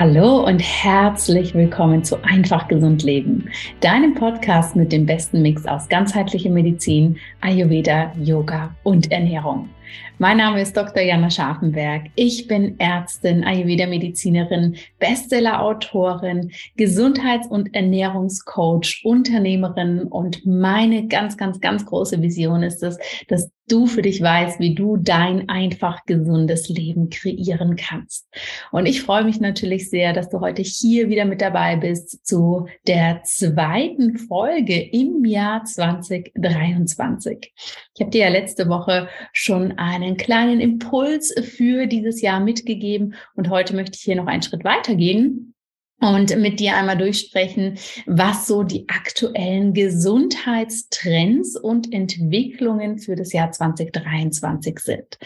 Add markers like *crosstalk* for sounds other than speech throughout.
Hallo und herzlich willkommen zu Einfach Gesund Leben, deinem Podcast mit dem besten Mix aus ganzheitlicher Medizin, Ayurveda, Yoga und Ernährung. Mein Name ist Dr. Jana Scharfenberg. Ich bin Ärztin, Ayurveda-Medizinerin, Bestseller-Autorin, Gesundheits- und Ernährungscoach, Unternehmerin und meine ganz, ganz, ganz große Vision ist es, dass du für dich weißt, wie du dein einfach gesundes Leben kreieren kannst. Und ich freue mich natürlich sehr, dass du heute hier wieder mit dabei bist zu der zweiten Folge im Jahr 2023. Ich habe dir ja letzte Woche schon einen kleinen Impuls für dieses Jahr mitgegeben und heute möchte ich hier noch einen Schritt weitergehen und mit dir einmal durchsprechen, was so die aktuellen Gesundheitstrends und Entwicklungen für das Jahr 2023 sind.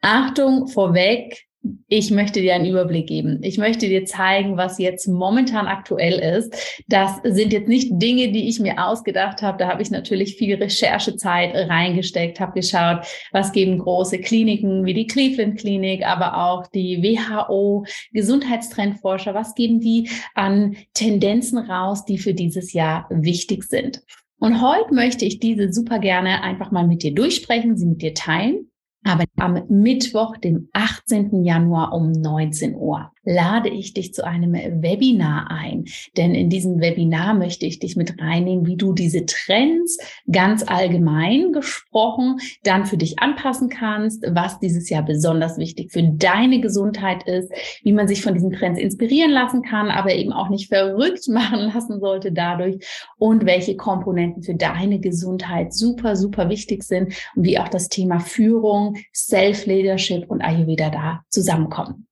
Achtung vorweg, ich möchte dir einen Überblick geben. Ich möchte dir zeigen, was jetzt momentan aktuell ist. Das sind jetzt nicht Dinge, die ich mir ausgedacht habe. Da habe ich natürlich viel Recherchezeit reingesteckt, habe geschaut, was geben große Kliniken wie die Cleveland Klinik, aber auch die WHO, Gesundheitstrendforscher, was geben die an Tendenzen raus, die für dieses Jahr wichtig sind. Und heute möchte ich diese super gerne einfach mal mit dir durchsprechen, sie mit dir teilen. Aber am Mittwoch, dem 18. Januar um 19 Uhr lade ich dich zu einem Webinar ein. Denn in diesem Webinar möchte ich dich mit reinnehmen, wie du diese Trends ganz allgemein gesprochen dann für dich anpassen kannst, was dieses Jahr besonders wichtig für deine Gesundheit ist, wie man sich von diesen Trends inspirieren lassen kann, aber eben auch nicht verrückt *laughs* machen lassen sollte dadurch und welche Komponenten für deine Gesundheit super, super wichtig sind und wie auch das Thema Führung, Self-Leadership und Ayurveda da zusammenkommen.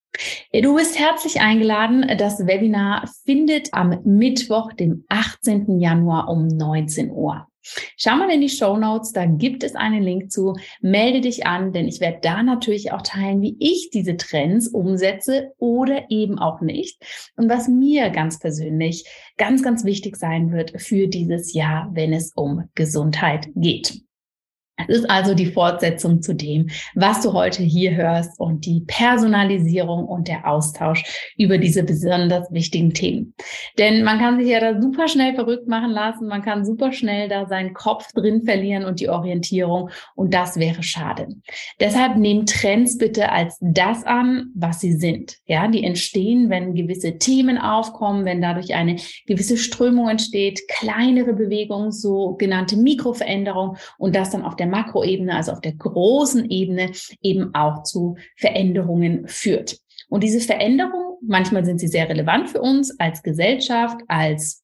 Du bist herzlich eingeladen. Das Webinar findet am Mittwoch, dem 18. Januar um 19 Uhr. Schau mal in die Show Notes, da gibt es einen Link zu. Melde dich an, denn ich werde da natürlich auch teilen, wie ich diese Trends umsetze oder eben auch nicht. Und was mir ganz persönlich ganz, ganz wichtig sein wird für dieses Jahr, wenn es um Gesundheit geht. Es ist also die Fortsetzung zu dem, was du heute hier hörst und die Personalisierung und der Austausch über diese besonders wichtigen Themen. Denn man kann sich ja da super schnell verrückt machen lassen, man kann super schnell da seinen Kopf drin verlieren und die Orientierung und das wäre schade. Deshalb nehmen Trends bitte als das an, was sie sind. Ja, die entstehen, wenn gewisse Themen aufkommen, wenn dadurch eine gewisse Strömung entsteht, kleinere Bewegungen, sogenannte Mikroveränderungen und das dann auf der Makroebene, also auf der großen Ebene eben auch zu Veränderungen führt. Und diese Veränderungen, manchmal sind sie sehr relevant für uns als Gesellschaft, als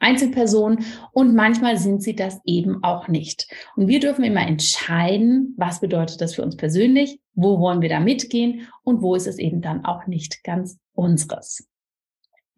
Einzelperson und manchmal sind sie das eben auch nicht. Und wir dürfen immer entscheiden, was bedeutet das für uns persönlich, wo wollen wir da mitgehen und wo ist es eben dann auch nicht ganz unseres.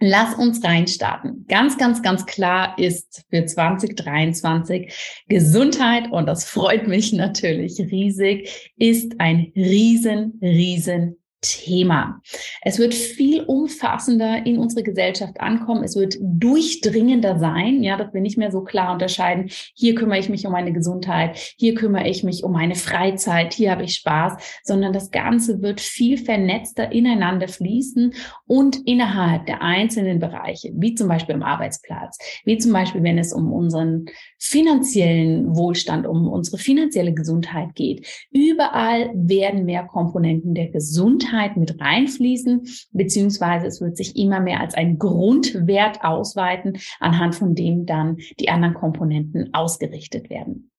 Lass uns reinstarten. Ganz, ganz, ganz klar ist für 2023 Gesundheit, und das freut mich natürlich riesig, ist ein riesen, riesen Thema. Es wird viel umfassender in unsere Gesellschaft ankommen. Es wird durchdringender sein, ja, dass wir nicht mehr so klar unterscheiden. Hier kümmere ich mich um meine Gesundheit. Hier kümmere ich mich um meine Freizeit. Hier habe ich Spaß, sondern das Ganze wird viel vernetzter ineinander fließen und innerhalb der einzelnen Bereiche, wie zum Beispiel im Arbeitsplatz, wie zum Beispiel, wenn es um unseren finanziellen Wohlstand, um unsere finanzielle Gesundheit geht. Überall werden mehr Komponenten der Gesundheit Gesundheit mit reinfließen, beziehungsweise es wird sich immer mehr als ein Grundwert ausweiten, anhand von dem dann die anderen Komponenten ausgerichtet werden.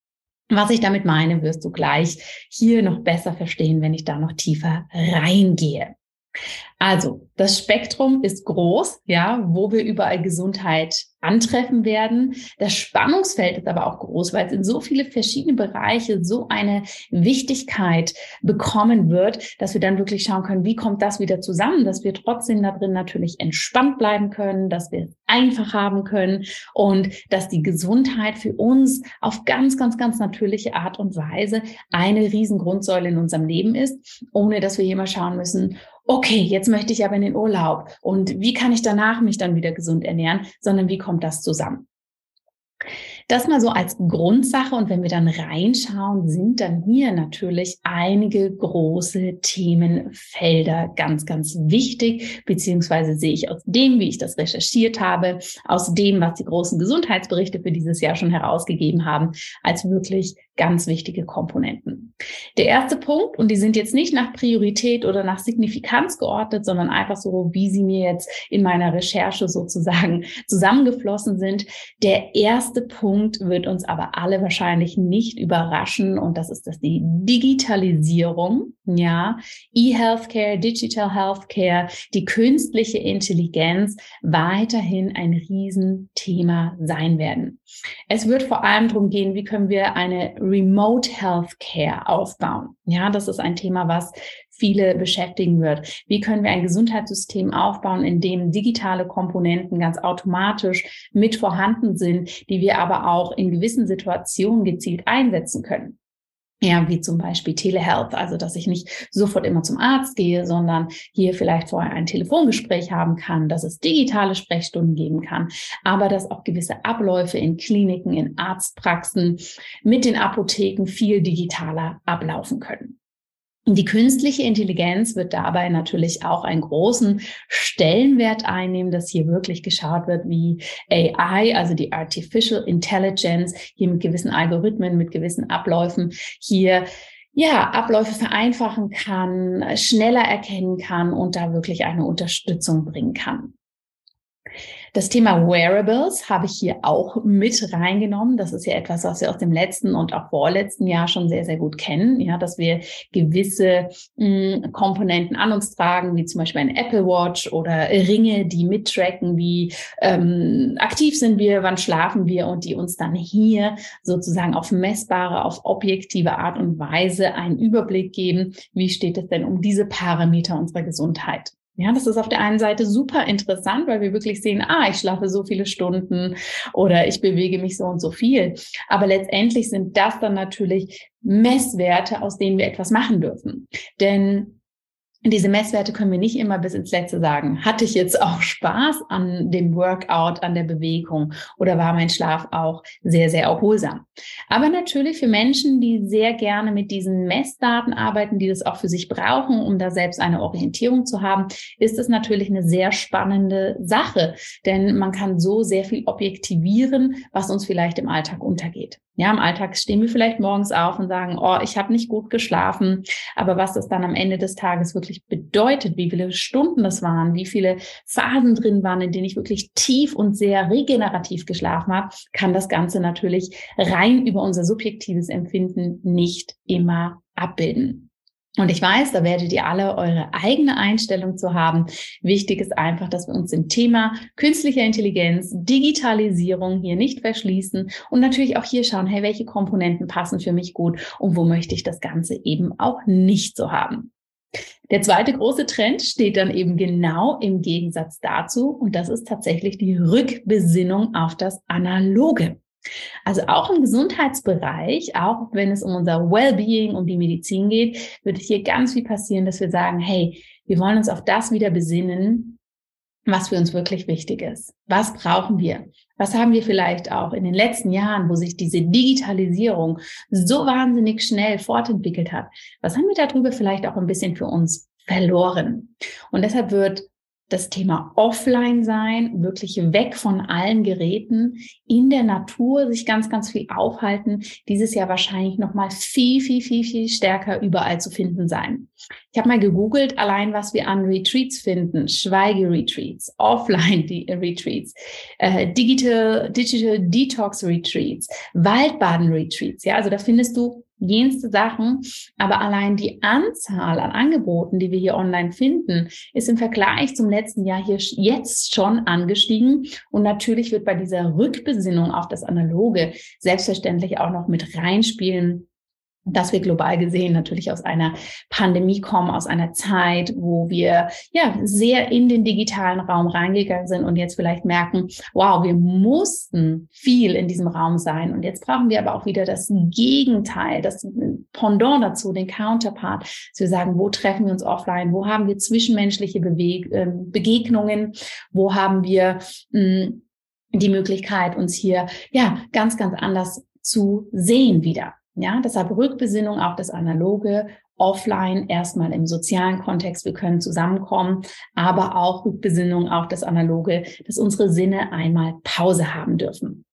Was ich damit meine, wirst du gleich hier noch besser verstehen, wenn ich da noch tiefer reingehe. Also, das Spektrum ist groß, ja, wo wir überall Gesundheit antreffen werden. Das Spannungsfeld ist aber auch groß, weil es in so viele verschiedene Bereiche so eine Wichtigkeit bekommen wird, dass wir dann wirklich schauen können, wie kommt das wieder zusammen, dass wir trotzdem da drin natürlich entspannt bleiben können, dass wir es einfach haben können und dass die Gesundheit für uns auf ganz, ganz, ganz natürliche Art und Weise eine Riesengrundsäule in unserem Leben ist, ohne dass wir hier mal schauen müssen, okay, jetzt möchte ich aber in den Urlaub und wie kann ich danach mich dann wieder gesund ernähren, sondern wie kommt das zusammen? Das mal so als Grundsache. Und wenn wir dann reinschauen, sind dann hier natürlich einige große Themenfelder ganz, ganz wichtig, beziehungsweise sehe ich aus dem, wie ich das recherchiert habe, aus dem, was die großen Gesundheitsberichte für dieses Jahr schon herausgegeben haben, als wirklich ganz wichtige Komponenten. Der erste Punkt, und die sind jetzt nicht nach Priorität oder nach Signifikanz geordnet, sondern einfach so, wie sie mir jetzt in meiner Recherche sozusagen *laughs* zusammengeflossen sind. Der erste Punkt wird uns aber alle wahrscheinlich nicht überraschen und das ist das die Digitalisierung, ja, E-Healthcare, Digital Healthcare, die künstliche Intelligenz weiterhin ein Riesenthema sein werden. Es wird vor allem darum gehen, wie können wir eine Remote Healthcare aufbauen. Ja, das ist ein Thema, was viele beschäftigen wird. Wie können wir ein Gesundheitssystem aufbauen, in dem digitale Komponenten ganz automatisch mit vorhanden sind, die wir aber auch in gewissen Situationen gezielt einsetzen können? Ja, wie zum Beispiel Telehealth, also dass ich nicht sofort immer zum Arzt gehe, sondern hier vielleicht vorher ein Telefongespräch haben kann, dass es digitale Sprechstunden geben kann, aber dass auch gewisse Abläufe in Kliniken, in Arztpraxen mit den Apotheken viel digitaler ablaufen können. Die künstliche Intelligenz wird dabei natürlich auch einen großen Stellenwert einnehmen, dass hier wirklich geschaut wird, wie AI, also die Artificial Intelligence, hier mit gewissen Algorithmen, mit gewissen Abläufen hier ja, Abläufe vereinfachen kann, schneller erkennen kann und da wirklich eine Unterstützung bringen kann. Das Thema Wearables habe ich hier auch mit reingenommen. Das ist ja etwas, was wir aus dem letzten und auch vorletzten Jahr schon sehr, sehr gut kennen. Ja, dass wir gewisse mh, hm, Komponenten an uns tragen, wie zum Beispiel ein Apple Watch oder Ringe, die mittracken, wie ähm, aktiv sind wir, wann schlafen wir und die uns dann hier sozusagen auf messbare, auf objektive Art und Weise einen Überblick geben, wie steht es denn um diese Parameter unserer Gesundheit. Ja, das ist auf der einen Seite super interessant, weil wir wirklich sehen, ah, ich schlafe so viele Stunden oder ich bewege mich so und so viel. Aber letztendlich sind das dann natürlich Messwerte, aus denen wir etwas machen dürfen. Denn diese Messwerte können wir nicht immer bis ins Letzte sagen. Hatte ich jetzt auch Spaß an dem Workout, an der Bewegung oder war mein Schlaf auch sehr, sehr erholsam? Aber natürlich für Menschen, die sehr gerne mit diesen Messdaten arbeiten, die das auch für sich brauchen, um da selbst eine Orientierung zu haben, ist es natürlich eine sehr spannende Sache, denn man kann so sehr viel objektivieren, was uns vielleicht im Alltag untergeht. Ja, im Alltag stehen wir vielleicht morgens auf und sagen, oh, ich habe nicht gut geschlafen. Aber was das dann am Ende des Tages wirklich bedeutet, wie viele Stunden das waren, wie viele Phasen drin waren, in denen ich wirklich tief und sehr regenerativ geschlafen habe, kann das Ganze natürlich rein über unser subjektives Empfinden nicht immer abbilden. Und ich weiß, da werdet ihr alle eure eigene Einstellung zu haben. Wichtig ist einfach, dass wir uns im Thema künstliche Intelligenz, Digitalisierung hier nicht verschließen und natürlich auch hier schauen, hey, welche Komponenten passen für mich gut und wo möchte ich das Ganze eben auch nicht so haben. Der zweite große Trend steht dann eben genau im Gegensatz dazu und das ist tatsächlich die Rückbesinnung auf das Analoge. Also auch im Gesundheitsbereich, auch wenn es um unser Wellbeing, um die Medizin geht, wird hier ganz viel passieren, dass wir sagen, hey, wir wollen uns auf das wieder besinnen, was für uns wirklich wichtig ist. Was brauchen wir? Was haben wir vielleicht auch in den letzten Jahren, wo sich diese Digitalisierung so wahnsinnig schnell fortentwickelt hat? Was haben wir darüber vielleicht auch ein bisschen für uns verloren? Und deshalb wird das Thema Offline sein, wirklich weg von allen Geräten, in der Natur sich ganz, ganz viel aufhalten, dieses Jahr wahrscheinlich noch mal viel, viel, viel, viel stärker überall zu finden sein. Ich habe mal gegoogelt, allein was wir an Retreats finden, Schweigeretreats, Offline-Retreats, äh, Digital, Digital Detox Retreats, Waldbaden Retreats. Ja, also da findest du jenste Sachen. Aber allein die Anzahl an Angeboten, die wir hier online finden, ist im Vergleich zum letzten Jahr hier jetzt schon angestiegen. Und natürlich wird bei dieser Rückbesinnung auf das Analoge selbstverständlich auch noch mit reinspielen, dass wir global gesehen natürlich aus einer Pandemie kommen, aus einer Zeit, wo wir ja sehr in den digitalen Raum reingegangen sind und jetzt vielleicht merken, wow, wir mussten viel in diesem Raum sein. Und jetzt brauchen wir aber auch wieder das Gegenteil, das Pendant dazu, den Counterpart, dass wir sagen, wo treffen wir uns offline, wo haben wir zwischenmenschliche Beweg äh, Begegnungen, wo haben wir mh, hm, die Möglichkeit, uns hier ja ganz, ganz anders zu sehen wieder. Ja, deshalb Rückbesinnung auf das Analoge, offline, erstmal im sozialen Kontext, wir können zusammenkommen, aber auch Rückbesinnung auf das Analoge, dass unsere Sinne einmal Pause haben dürfen.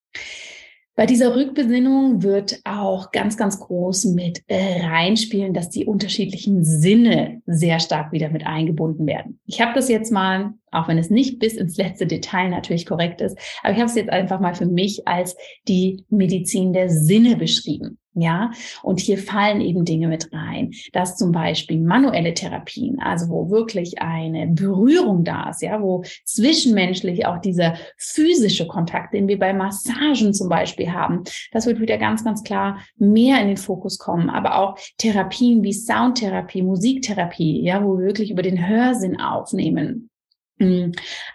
Bei dieser Rückbesinnung wird auch ganz, ganz groß mit äh, reinspielen, dass die unterschiedlichen Sinne sehr stark wieder mit eingebunden werden. Ich habe das jetzt mal, auch wenn es nicht bis ins letzte Detail natürlich korrekt ist, aber ich habe es jetzt einfach mal für mich als die Medizin der Sinne beschrieben. Ja, und hier fallen eben Dinge mit rein, dass zum Beispiel manuelle Therapien, also wo wirklich eine Berührung da ist, ja, wo zwischenmenschlich auch dieser physische Kontakt, den wir bei Massagen zum Beispiel haben, das wird wieder ganz, ganz klar mehr in den Fokus kommen. Aber auch Therapien wie Soundtherapie, Musiktherapie, ja, wo wir wirklich über den Hörsinn aufnehmen hm,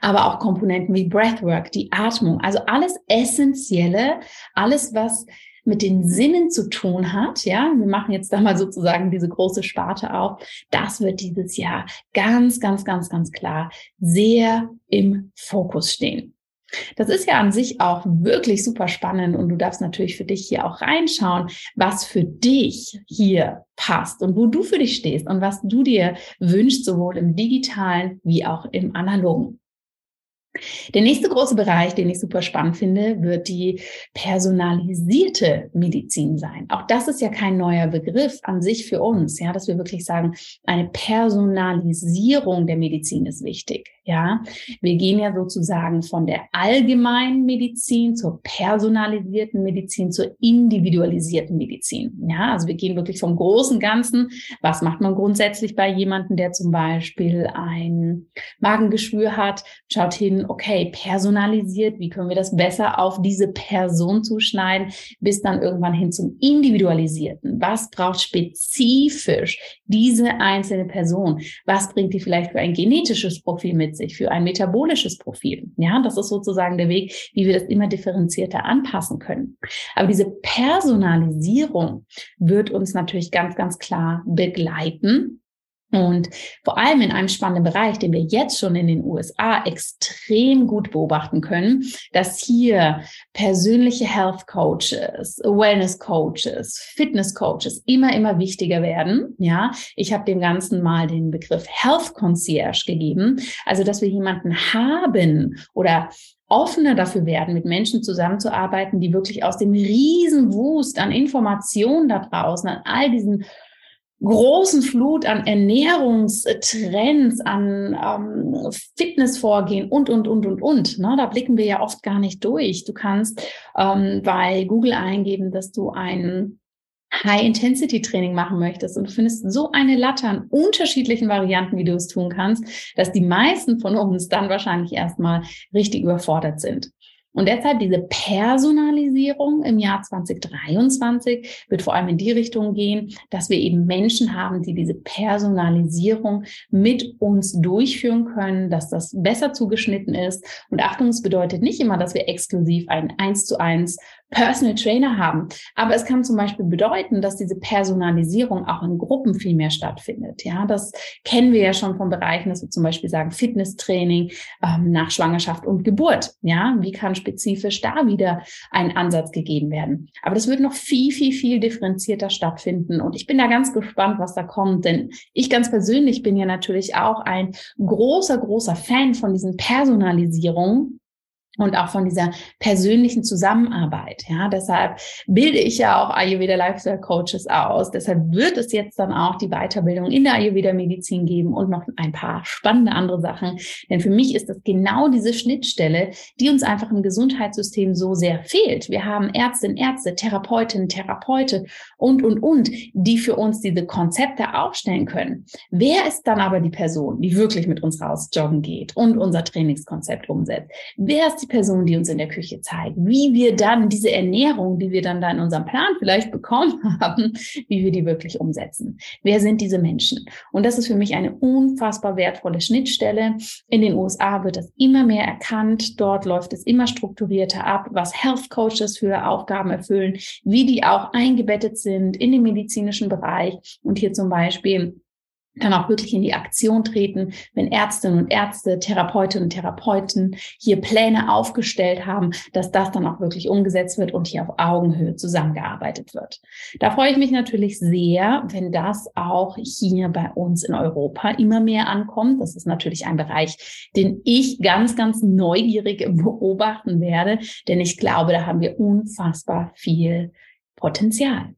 aber auch Komponenten wie Breathwork, die Atmung, also alles Essentielle, alles, was mit den Sinnen zu tun hat, ja, wir machen jetzt da mal sozusagen diese große Sparte auf, das wird dieses Jahr ganz, ganz, ganz, ganz klar sehr im Fokus stehen. Das ist ja an sich auch wirklich super spannend und du darfst natürlich für dich hier auch reinschauen, was für dich hier passt und wo du für dich stehst und was du dir wünschst, sowohl im digitalen wie auch im analogen. Der nächste große Bereich, den ich super spannend finde, wird die personalisierte Medizin sein. Auch das ist ja kein neuer Begriff an sich für uns, ja, dass wir wirklich sagen, eine Personalisierung der Medizin ist wichtig. Ja, wir gehen ja sozusagen von der allgemeinen Medizin zur personalisierten Medizin zur individualisierten Medizin. Ja, also wir gehen wirklich vom großen Ganzen. Was macht man grundsätzlich bei jemandem, der zum Beispiel ein Magengeschwür hat? Schaut hin, okay, personalisiert. Wie können wir das besser auf diese Person zuschneiden? Bis dann irgendwann hin zum individualisierten. Was braucht spezifisch diese einzelne Person? Was bringt die vielleicht für ein genetisches Profil mit? sich für ein metabolisches Profil. Ja, das ist sozusagen der Weg, wie wir das immer differenzierter anpassen können. Aber diese Personalisierung wird uns natürlich ganz, ganz klar begleiten und vor allem in einem spannenden Bereich, den wir jetzt schon in den USA extrem gut beobachten können, dass hier persönliche Health Coaches, Wellness Coaches, Fitness Coaches immer, immer wichtiger werden. Ja, ich habe dem Ganzen mal den Begriff Health Concierge gegeben. Also, dass wir jemanden haben oder offener dafür werden, mit Menschen zusammenzuarbeiten, die wirklich aus dem Riesenwust an Informationen da draußen, an all diesen großen Flut an Ernährungstrends, an ähm, Fitnessvorgehen und, und, und, und, und. Ne? Da blicken wir ja oft gar nicht durch. Du kannst ähm, bei Google eingeben, dass du ein High-Intensity-Training machen möchtest und du findest so eine Latte an unterschiedlichen Varianten, wie du es tun kannst, dass die meisten von uns dann wahrscheinlich erstmal richtig überfordert sind. Und deshalb diese Personalisierung im Jahr 2023 wird vor allem in die Richtung gehen, dass wir eben Menschen haben, die diese Personalisierung mit uns durchführen können, dass das besser zugeschnitten ist. Und Achtung, es bedeutet nicht immer, dass wir exklusiv ein eins zu eins Personal Trainer haben. Aber es kann zum Beispiel bedeuten, dass diese Personalisierung auch in Gruppen viel mehr stattfindet. Ja, das kennen wir ja schon von Bereichen, dass wir zum Beispiel sagen Fitnesstraining ähm, nach Schwangerschaft und Geburt. Ja, wie kann spezifisch da wieder ein Ansatz gegeben werden? Aber das wird noch viel, viel, viel differenzierter stattfinden. Und ich bin da ganz gespannt, was da kommt, denn ich ganz persönlich bin ja natürlich auch ein großer, großer Fan von diesen Personalisierungen und auch von dieser persönlichen Zusammenarbeit. Ja, deshalb bilde ich ja auch Ayurveda Lifestyle Coaches aus. Deshalb wird es jetzt dann auch die Weiterbildung in der Ayurveda Medizin geben und noch ein paar spannende andere Sachen. Denn für mich ist das genau diese Schnittstelle, die uns einfach im Gesundheitssystem so sehr fehlt. Wir haben Ärztinnen, Ärzte, Therapeutinnen, Therapeute und, und, und, die für uns diese Konzepte aufstellen können. Wer ist dann aber die Person, die wirklich mit uns raus joggen geht und unser Trainingskonzept umsetzt? Wer ist die Person, die uns in der Küche zeigt, wie wir dann diese Ernährung, die wir dann da in unserem Plan vielleicht bekommen *laughs* haben, wie wir die wirklich umsetzen. Wer sind diese Menschen? Und das ist für mich eine unfassbar wertvolle Schnittstelle. In den USA wird das immer mehr erkannt. Dort läuft es immer strukturierter ab, was Health Coaches für Aufgaben erfüllen, wie die auch eingebettet sind in den medizinischen Bereich und hier zum Beispiel dann auch wirklich in die Aktion treten, wenn Ärztinnen und Ärzte, Therapeutinnen und Therapeuten hier Pläne aufgestellt haben, dass das dann auch wirklich umgesetzt wird und hier auf Augenhöhe zusammengearbeitet wird. Da freue ich mich natürlich sehr, wenn das auch hier bei uns in Europa immer mehr ankommt. Das ist natürlich ein Bereich, den ich ganz, ganz neugierig beobachten werde, denn ich glaube, da haben wir unfassbar viel Potenzial.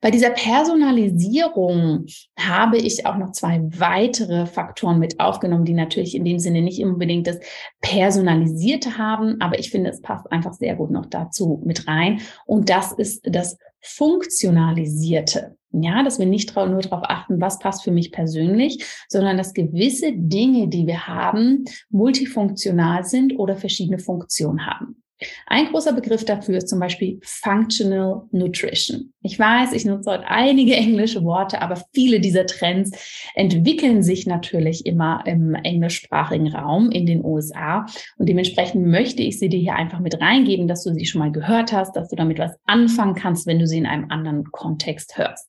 Bei dieser Personalisierung habe ich auch noch zwei weitere Faktoren mit aufgenommen, die natürlich in dem Sinne nicht unbedingt das Personalisierte haben, aber ich finde, es passt einfach sehr gut noch dazu mit rein. Und das ist das Funktionalisierte. Ja, dass wir nicht nur darauf achten, was passt für mich persönlich, sondern dass gewisse Dinge, die wir haben, multifunktional sind oder verschiedene Funktionen haben. Ein großer Begriff dafür ist zum Beispiel Functional Nutrition. Ich weiß, ich nutze heute einige *laughs* englische Worte, aber viele dieser Trends entwickeln sich natürlich immer im englischsprachigen Raum in den USA. Und dementsprechend möchte ich sie dir hier einfach mit reingeben, dass du sie schon mal gehört hast, dass du damit was anfangen kannst, wenn du sie in einem anderen Kontext hörst.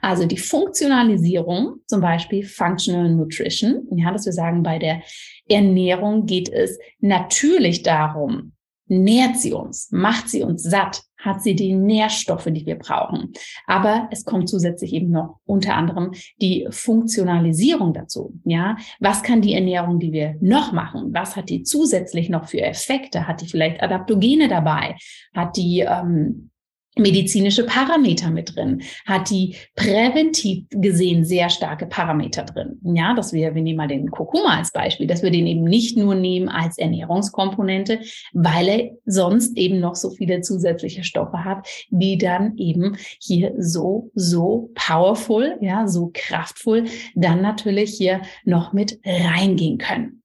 Also die Funktionalisierung, zum Beispiel Functional Nutrition, ja, dass wir sagen, bei der Ernährung geht es natürlich darum, nährt sie uns, macht sie uns satt, hat sie die Nährstoffe, die wir brauchen. Aber es kommt zusätzlich eben noch unter anderem die Funktionalisierung dazu. Ja, was kann die Ernährung, die wir noch machen? Was hat die zusätzlich noch für Effekte? Hat die vielleicht Adaptogene dabei? Hat die ähm, medizinische Parameter mit drin, hat die präventiv gesehen sehr starke Parameter drin. Ja, dass wir, wir nehmen mal den Kurkuma als Beispiel, dass wir den eben nicht nur nehmen als Ernährungskomponente, weil er sonst eben noch so viele zusätzliche Stoffe hat, die dann eben hier so, so powerful, ja, so kraftvoll dann natürlich hier noch mit reingehen können.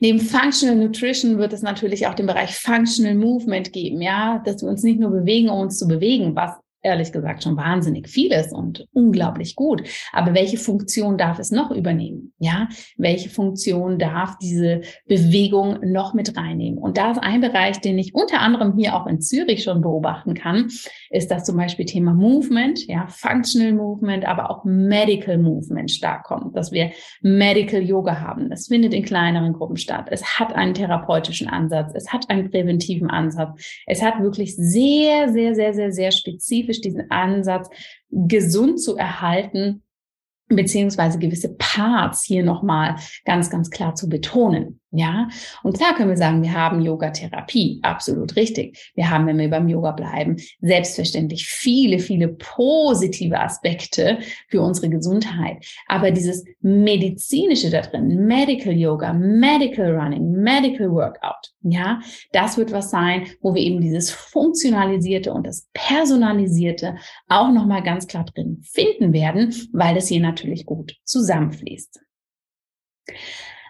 Neben Functional Nutrition wird es natürlich auch den Bereich Functional Movement geben, ja, dass wir uns nicht nur bewegen, um uns zu bewegen, was ehrlich gesagt schon wahnsinnig vieles und unglaublich gut. Aber welche Funktion darf es noch übernehmen? Ja, welche Funktion darf diese Bewegung noch mit reinnehmen? Und da ist ein Bereich, den ich unter anderem hier auch in Zürich schon beobachten kann, ist das zum Beispiel Thema Movement, ja, Functional Movement, aber auch Medical Movement stark kommt, dass wir Medical Yoga haben. Das findet in kleineren Gruppen statt. Es hat einen therapeutischen Ansatz. Es hat einen präventiven Ansatz. Es hat wirklich sehr, sehr, sehr, sehr, sehr spezifisch spezifisch diesen Ansatz, gesund zu erhalten, beziehungsweise gewisse Parts hier nochmal ganz, ganz klar zu betonen. Ja, und klar können wir sagen, wir haben Yoga-Therapie, absolut richtig. Wir haben, wenn wir beim Yoga bleiben, selbstverständlich viele, viele positive Aspekte für unsere Gesundheit. Aber dieses medizinische da drin, Medical Yoga, Medical Running, Medical Workout, ja, das wird was sein, wo wir eben dieses funktionalisierte und das personalisierte auch nochmal ganz klar drin finden werden, weil das hier natürlich gut zusammenfließt.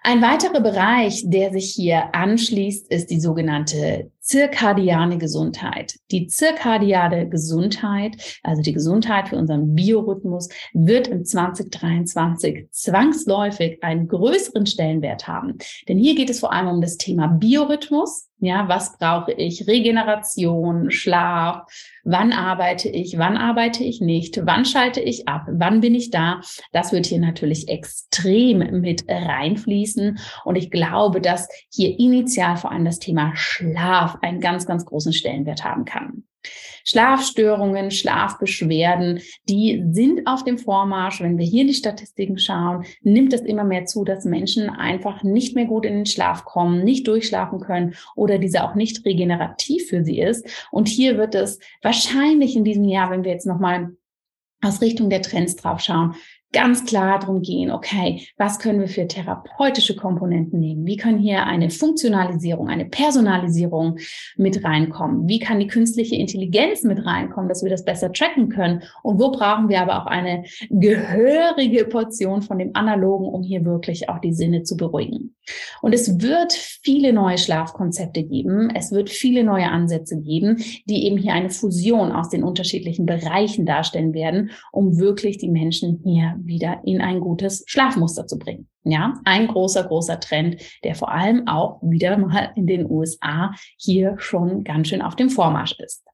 Ein weiterer Bereich, der sich hier anschließt, ist die sogenannte zirkadiane Gesundheit. Die zirkadiane Gesundheit, also die Gesundheit für unseren Biorhythmus, wird im 2023 zwangsläufig einen größeren Stellenwert haben. Denn hier geht es vor allem um das Thema Biorhythmus. Ja, was brauche ich? Regeneration, Schlaf. Wann arbeite ich? Wann arbeite ich nicht? Wann schalte ich ab? Wann bin ich da? Das wird hier natürlich extrem mit reinfließen. Und ich glaube, dass hier initial vor allem das Thema Schlaf einen ganz, ganz großen Stellenwert haben kann. Schlafstörungen, Schlafbeschwerden, die sind auf dem Vormarsch. Wenn wir hier die Statistiken schauen, nimmt es immer mehr zu, dass Menschen einfach nicht mehr gut in den Schlaf kommen, nicht durchschlafen können oder dieser auch nicht regenerativ für sie ist. Und hier wird es wahrscheinlich in diesem Jahr, wenn wir jetzt nochmal aus Richtung der Trends drauf schauen, ganz klar darum gehen, okay, was können wir für therapeutische Komponenten nehmen? Wie können hier eine Funktionalisierung, eine Personalisierung mit reinkommen? Wie kann die künstliche Intelligenz mit reinkommen, dass wir das besser tracken können? Und wo brauchen wir aber auch eine gehörige Portion von dem Analogen, um hier wirklich auch die Sinne zu beruhigen? Und es wird viele neue Schlafkonzepte geben. Es wird viele neue Ansätze geben, die eben hier eine Fusion aus den unterschiedlichen Bereichen darstellen werden, um wirklich die Menschen hier wieder in ein gutes Schlafmuster zu bringen. Ja, ein großer, großer Trend, der vor allem auch wieder mal in den USA hier schon ganz schön auf dem Vormarsch ist.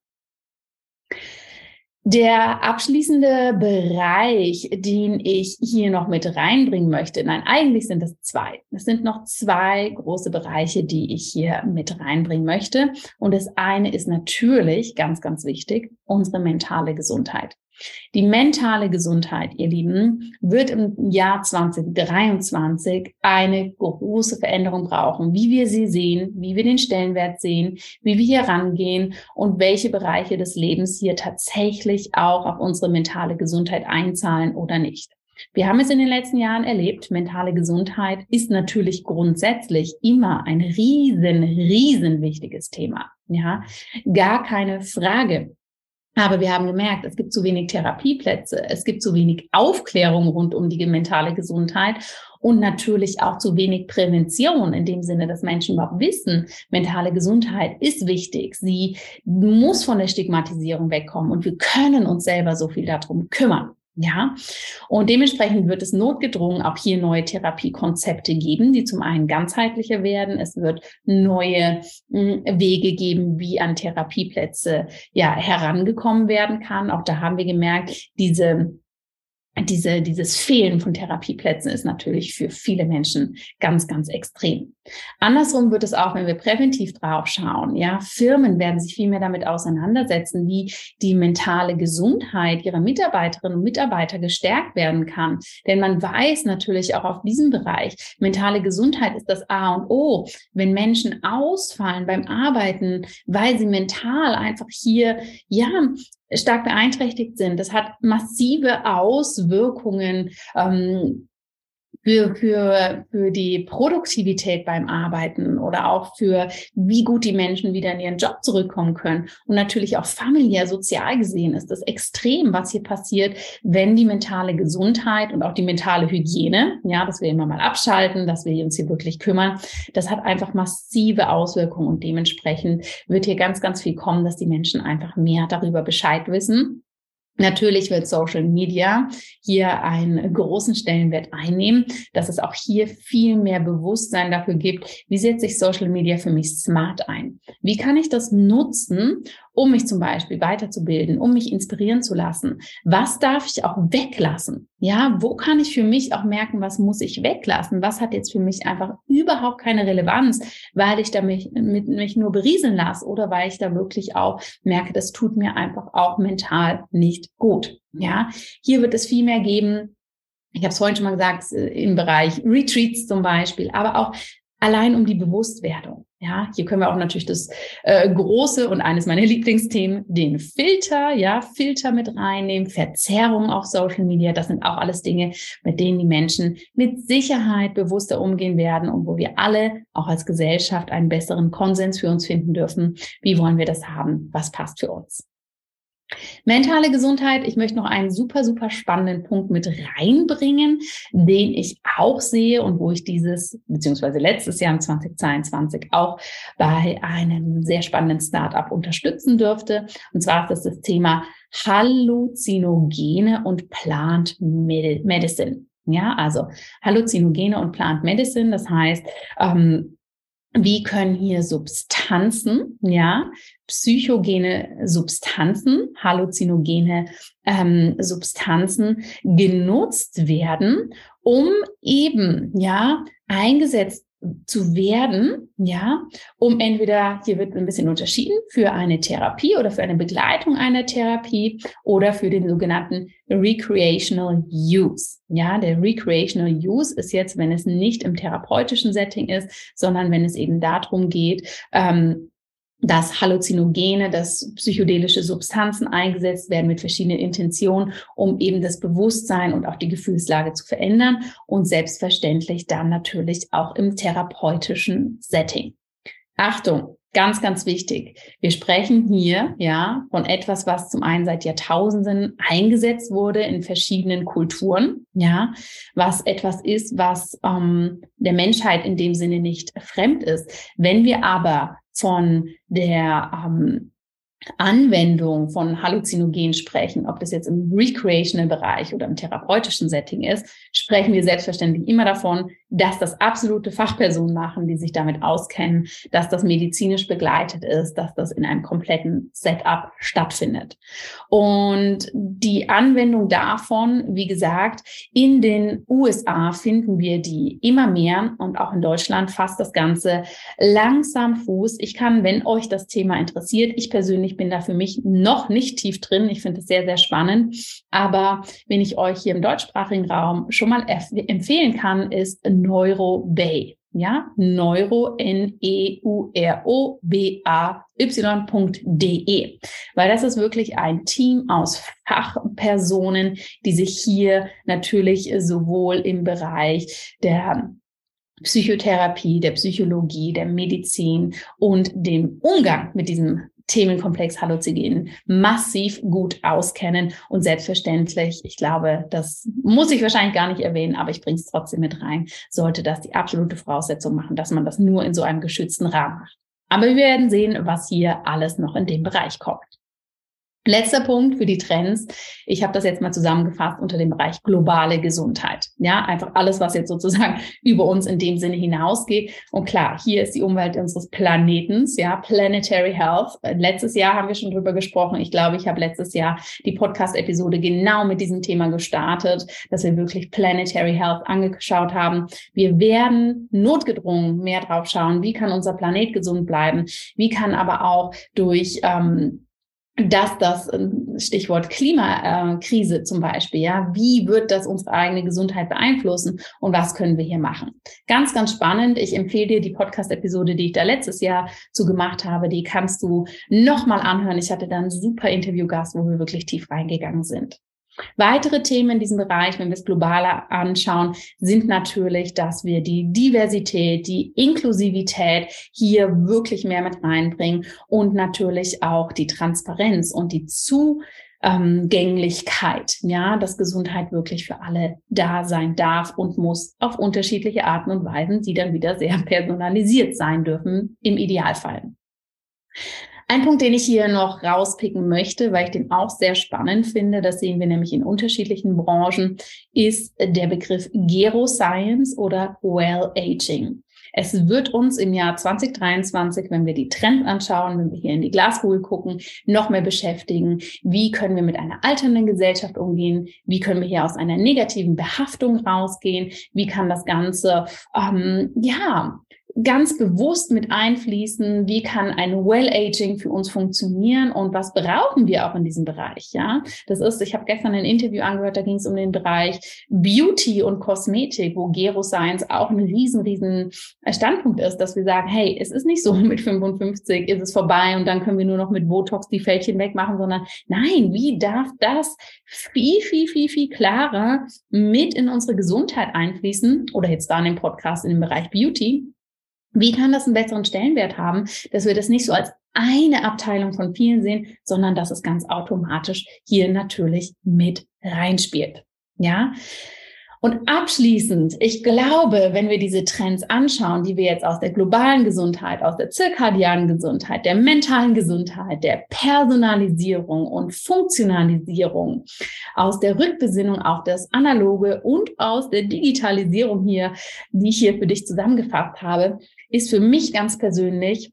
Der abschließende Bereich, den ich hier noch mit reinbringen möchte, nein, eigentlich sind es zwei. Es sind noch zwei große Bereiche, die ich hier mit reinbringen möchte. Und das eine ist natürlich ganz, ganz wichtig, unsere mentale Gesundheit. Die mentale Gesundheit, ihr Lieben, wird im Jahr 2023 eine große Veränderung brauchen, wie wir sie sehen, wie wir den Stellenwert sehen, wie wir hier rangehen und welche Bereiche des Lebens hier tatsächlich auch auf unsere mentale Gesundheit einzahlen oder nicht. Wir haben es in den letzten Jahren erlebt, mentale Gesundheit ist natürlich grundsätzlich immer ein riesen, riesen wichtiges Thema. Ja, gar keine Frage. Aber wir haben gemerkt, es gibt zu wenig Therapieplätze, es gibt zu wenig Aufklärung rund um die mentale Gesundheit und natürlich auch zu wenig Prävention in dem Sinne, dass Menschen überhaupt wissen, mentale Gesundheit ist wichtig. Sie muss von der Stigmatisierung wegkommen und wir können uns selber so viel darum kümmern. Ja, und dementsprechend wird es notgedrungen auch hier neue Therapiekonzepte geben, die zum einen ganzheitlicher werden. Es wird neue hm, Wege geben, wie an Therapieplätze ja herangekommen werden kann. Auch da haben wir gemerkt, diese diese, dieses Fehlen von Therapieplätzen ist natürlich für viele Menschen ganz, ganz extrem. Andersrum wird es auch, wenn wir präventiv drauf schauen, ja, Firmen werden sich viel mehr damit auseinandersetzen, wie die mentale Gesundheit ihrer Mitarbeiterinnen und Mitarbeiter gestärkt werden kann. Denn man weiß natürlich auch auf diesem Bereich, mentale Gesundheit ist das A und O. Wenn Menschen ausfallen beim Arbeiten, weil sie mental einfach hier, ja, stark beeinträchtigt sind. Das hat massive Auswirkungen ähm, für, für, für die Produktivität beim Arbeiten oder auch für wie gut die Menschen wieder in ihren Job zurückkommen können. Und natürlich auch familiär, sozial gesehen ist das extrem, was hier passiert, wenn die mentale Gesundheit und auch die mentale Hygiene, ja, dass wir immer mal abschalten, dass wir uns hier wirklich kümmern, das hat einfach massive Auswirkungen und dementsprechend wird hier ganz, ganz viel kommen, dass die Menschen einfach mehr darüber Bescheid wissen Natürlich wird Social Media hier einen großen Stellenwert einnehmen, dass es auch hier viel mehr Bewusstsein dafür gibt, wie setze ich Social Media für mich smart ein? Wie kann ich das nutzen, um mich zum Beispiel weiterzubilden, um mich inspirieren zu lassen? Was darf ich auch weglassen? Ja, wo kann ich für mich auch merken, was muss ich weglassen? Was hat jetzt für mich einfach überhaupt keine Relevanz, weil ich da mich, mit, mich nur berieseln lasse oder weil ich da wirklich auch merke, das tut mir einfach auch mental nicht gut. Ja, hier wird es viel mehr geben, ich habe es vorhin schon mal gesagt, äh, im Bereich Retreats zum Beispiel, aber auch allein um die Bewusstwerdung. Ja, hier können wir auch natürlich das äh, große und eines meiner Lieblingsthemen, den Filter, ja, Filter mit reinnehmen, Verzerrung auf Social Media. Das sind auch alles Dinge, mit denen die Menschen mit Sicherheit bewusster umgehen werden und wo wir alle auch als Gesellschaft einen besseren Konsens für uns finden dürfen. Wie wollen wir das haben? Was passt für uns? Mentale Gesundheit, ich möchte noch einen super, super spannenden Punkt mit reinbringen, den ich auch sehe und wo ich dieses, beziehungsweise letztes Jahr 2022 auch bei einem sehr spannenden Startup unterstützen durfte. Und zwar ist das das Thema Halluzinogene und Plant Medicine. Ja, also Halluzinogene und Plant Medicine, das heißt, ähm, wie können hier Substanzen, ja, psychogene Substanzen, halluzinogene ähm, Substanzen genutzt werden, um eben, ja, eingesetzt zu werden, ja, um entweder, hier wird ein bisschen unterschieden, für eine Therapie oder für eine Begleitung einer Therapie oder für den sogenannten Recreational Use. Ja, der Recreational Use ist jetzt, wenn es nicht im therapeutischen Setting ist, sondern wenn es eben darum geht, ähm, dass Halluzinogene, dass psychedelische Substanzen eingesetzt werden mit verschiedenen Intentionen, um eben das Bewusstsein und auch die Gefühlslage zu verändern und selbstverständlich dann natürlich auch im therapeutischen Setting. Achtung, ganz, ganz wichtig. Wir sprechen hier, ja, von etwas, was zum einen seit Jahrtausenden eingesetzt wurde in verschiedenen Kulturen, ja, was etwas ist, was ähm, der Menschheit in dem Sinne nicht fremd ist. Wenn wir aber von der ähm, Anwendung von Halluzinogen sprechen, ob das jetzt im recreational Bereich oder im therapeutischen Setting ist, sprechen wir selbstverständlich immer davon, dass das absolute Fachpersonen machen, die sich damit auskennen, dass das medizinisch begleitet ist, dass das in einem kompletten Setup stattfindet. Und die Anwendung davon, wie gesagt, in den USA finden wir die immer mehr und auch in Deutschland fasst das Ganze langsam Fuß. Ich kann, wenn euch das Thema interessiert, ich persönlich bin da für mich noch nicht tief drin. Ich finde es sehr, sehr spannend. Aber wenn ich euch hier im deutschsprachigen Raum schon mal empfehlen kann, ist Neuro Bay. Ja, Neuro, N-E-U-R-O-B-A-Y.de. Weil das ist wirklich ein Team aus Fachpersonen, die sich hier natürlich sowohl im Bereich der Psychotherapie, der Psychologie, der Medizin und dem Umgang mit diesem Themenkomplex Halluzinogen massiv gut auskennen und selbstverständlich, ich glaube, das muss ich wahrscheinlich gar nicht erwähnen, aber ich bringe es trotzdem mit rein, sollte das die absolute Voraussetzung machen, dass man das nur in so einem geschützten Rahmen macht. Aber wir werden sehen, was hier alles noch in dem Bereich kommt. Letzter Punkt für die Trends. Ich habe das jetzt mal zusammengefasst unter dem Bereich globale Gesundheit. Ja, einfach alles, was jetzt sozusagen *laughs* über uns in dem Sinne hinausgeht. Und klar, hier ist die Umwelt unseres Planetens, ja, Planetary Health. Letztes Jahr haben wir schon drüber gesprochen. Ich glaube, ich habe letztes Jahr die Podcast-Episode genau mit diesem Thema gestartet, dass wir wirklich Planetary Health angeschaut haben. Wir werden notgedrungen mehr drauf schauen, wie kann unser Planet gesund bleiben, wie kann aber auch durch ähm, dass das ähm, Stichwort Klimakrise zum Beispiel, ja, wie wird das unsere eigene Gesundheit beeinflussen und was können wir hier machen? Ganz, ganz spannend. Ich empfehle dir die Podcast-Episode, die ich da letztes Jahr zu gemacht habe, die kannst du nochmal anhören. Ich hatte da einen super Interviewgast, wo wir wirklich tief reingegangen sind. Weitere Themen in diesem Bereich, wenn wir es globaler anschauen, sind natürlich, dass wir die Diversität, die Inklusivität hier wirklich mehr mit reinbringen und natürlich auch die Transparenz und die Zugänglichkeit, ja, dass Gesundheit wirklich für alle da sein darf und muss auf unterschiedliche Arten und Weisen, die dann wieder sehr personalisiert sein dürfen im Idealfall. Ein Punkt, den ich hier noch rauspicken möchte, weil ich den auch sehr spannend finde, das sehen wir nämlich in unterschiedlichen Branchen, ist der Begriff Geroscience oder Well Aging. Es wird uns im Jahr 2023, wenn wir die Trends anschauen, wenn wir hier in die Glaskugel gucken, noch mehr beschäftigen. Wie können wir mit einer alternden Gesellschaft umgehen? Wie können wir hier aus einer negativen Behaftung rausgehen? Wie kann das Ganze, ähm, ja, ganz bewusst mit einfließen, wie kann ein Well-Aging für uns funktionieren und was brauchen wir auch in diesem Bereich, ja? Das ist, ich habe gestern ein Interview angehört, da ging es um den Bereich Beauty und Kosmetik, wo Gero Science auch ein riesen, riesen Standpunkt ist, dass wir sagen, hey, es ist nicht so, *laughs* mit 55 ist es vorbei und dann können wir nur noch mit Botox die Fältchen wegmachen, sondern nein, wie darf das viel, viel, viel, viel klarer mit in unsere Gesundheit einfließen oder jetzt da in dem Podcast in dem Bereich Beauty, wie kann das einen besseren Stellenwert haben, dass wir das nicht so als eine Abteilung von vielen sehen, sondern dass es ganz automatisch hier natürlich mit reinspielt. Ja. Und abschließend, ich glaube, wenn wir diese Trends anschauen, die wir jetzt aus der globalen Gesundheit, aus der zirkadianen Gesundheit, der mentalen Gesundheit, der Personalisierung und Funktionalisierung, aus der Rückbesinnung auf das Analoge und aus der Digitalisierung hier, die ich hier für dich zusammengefasst habe, ist für mich ganz persönlich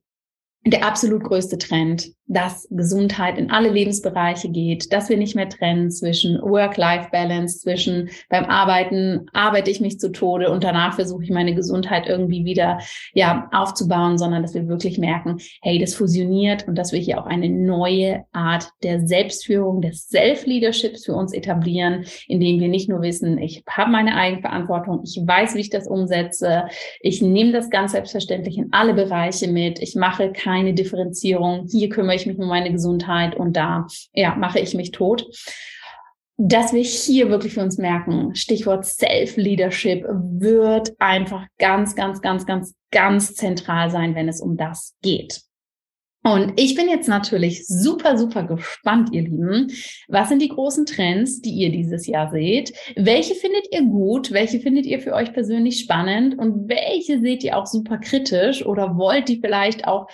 der absolut größte Trend dass Gesundheit in alle Lebensbereiche geht, dass wir nicht mehr trennen zwischen Work-Life-Balance, zwischen beim Arbeiten arbeite ich mich zu Tode und danach versuche ich meine Gesundheit irgendwie wieder ja aufzubauen, sondern dass wir wirklich merken, hey, das fusioniert und dass wir hier auch eine neue Art der Selbstführung, des Self-Leaderships für uns etablieren, indem wir nicht nur wissen, ich habe meine Eigenverantwortung, ich weiß, wie ich das umsetze, ich nehme das ganz selbstverständlich in alle Bereiche mit, ich mache keine Differenzierung, hier kümmere ich mich um meine Gesundheit und da, ja, mache ich mich tot. Dass wir hier wirklich für uns merken, Stichwort Self-Leadership wird einfach ganz, ganz, ganz, ganz, ganz zentral sein, wenn es um das geht. Und ich bin jetzt natürlich super, super gespannt, ihr Lieben. Was sind die großen Trends, die ihr dieses Jahr seht? Welche findet ihr gut? Welche findet ihr für euch persönlich spannend? Und welche seht ihr auch super kritisch oder wollt ihr vielleicht auch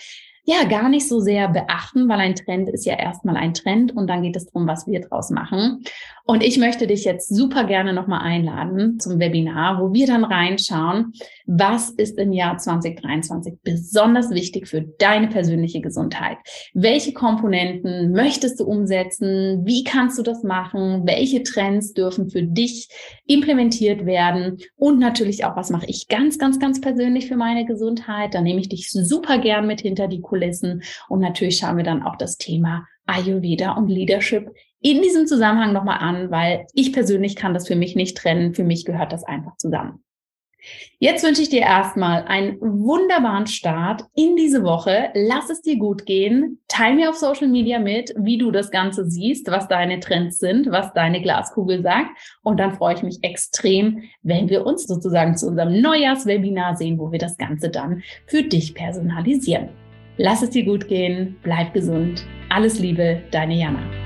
ja gar nicht so sehr beachten, weil ein Trend ist ja erstmal ein Trend und dann geht es darum, was wir draus machen. Und ich möchte dich jetzt super gerne nochmal einladen zum Webinar, wo wir dann reinschauen, was ist im Jahr 2023 besonders wichtig für deine persönliche Gesundheit? Welche Komponenten möchtest du umsetzen? Wie kannst du das machen? Welche Trends dürfen für dich implementiert werden? Und natürlich auch, was mache ich ganz, ganz, ganz persönlich für meine Gesundheit? Da nehme ich dich super gern mit hinter die Kulissen. Und natürlich schauen wir dann auch das Thema Ayurveda und Leadership in diesem Zusammenhang nochmal an, weil ich persönlich kann das für mich nicht trennen. Für mich gehört das einfach zusammen. Jetzt wünsche ich dir erstmal einen wunderbaren Start in diese Woche. Lass es dir gut gehen. Teil mir auf Social Media mit, wie du das Ganze siehst, was deine Trends sind, was deine Glaskugel sagt. Und dann freue ich mich extrem, wenn wir uns sozusagen zu unserem Neujahrswebinar sehen, wo wir das Ganze dann für dich personalisieren. Lass es dir gut gehen, bleib gesund. Alles Liebe, deine Jana.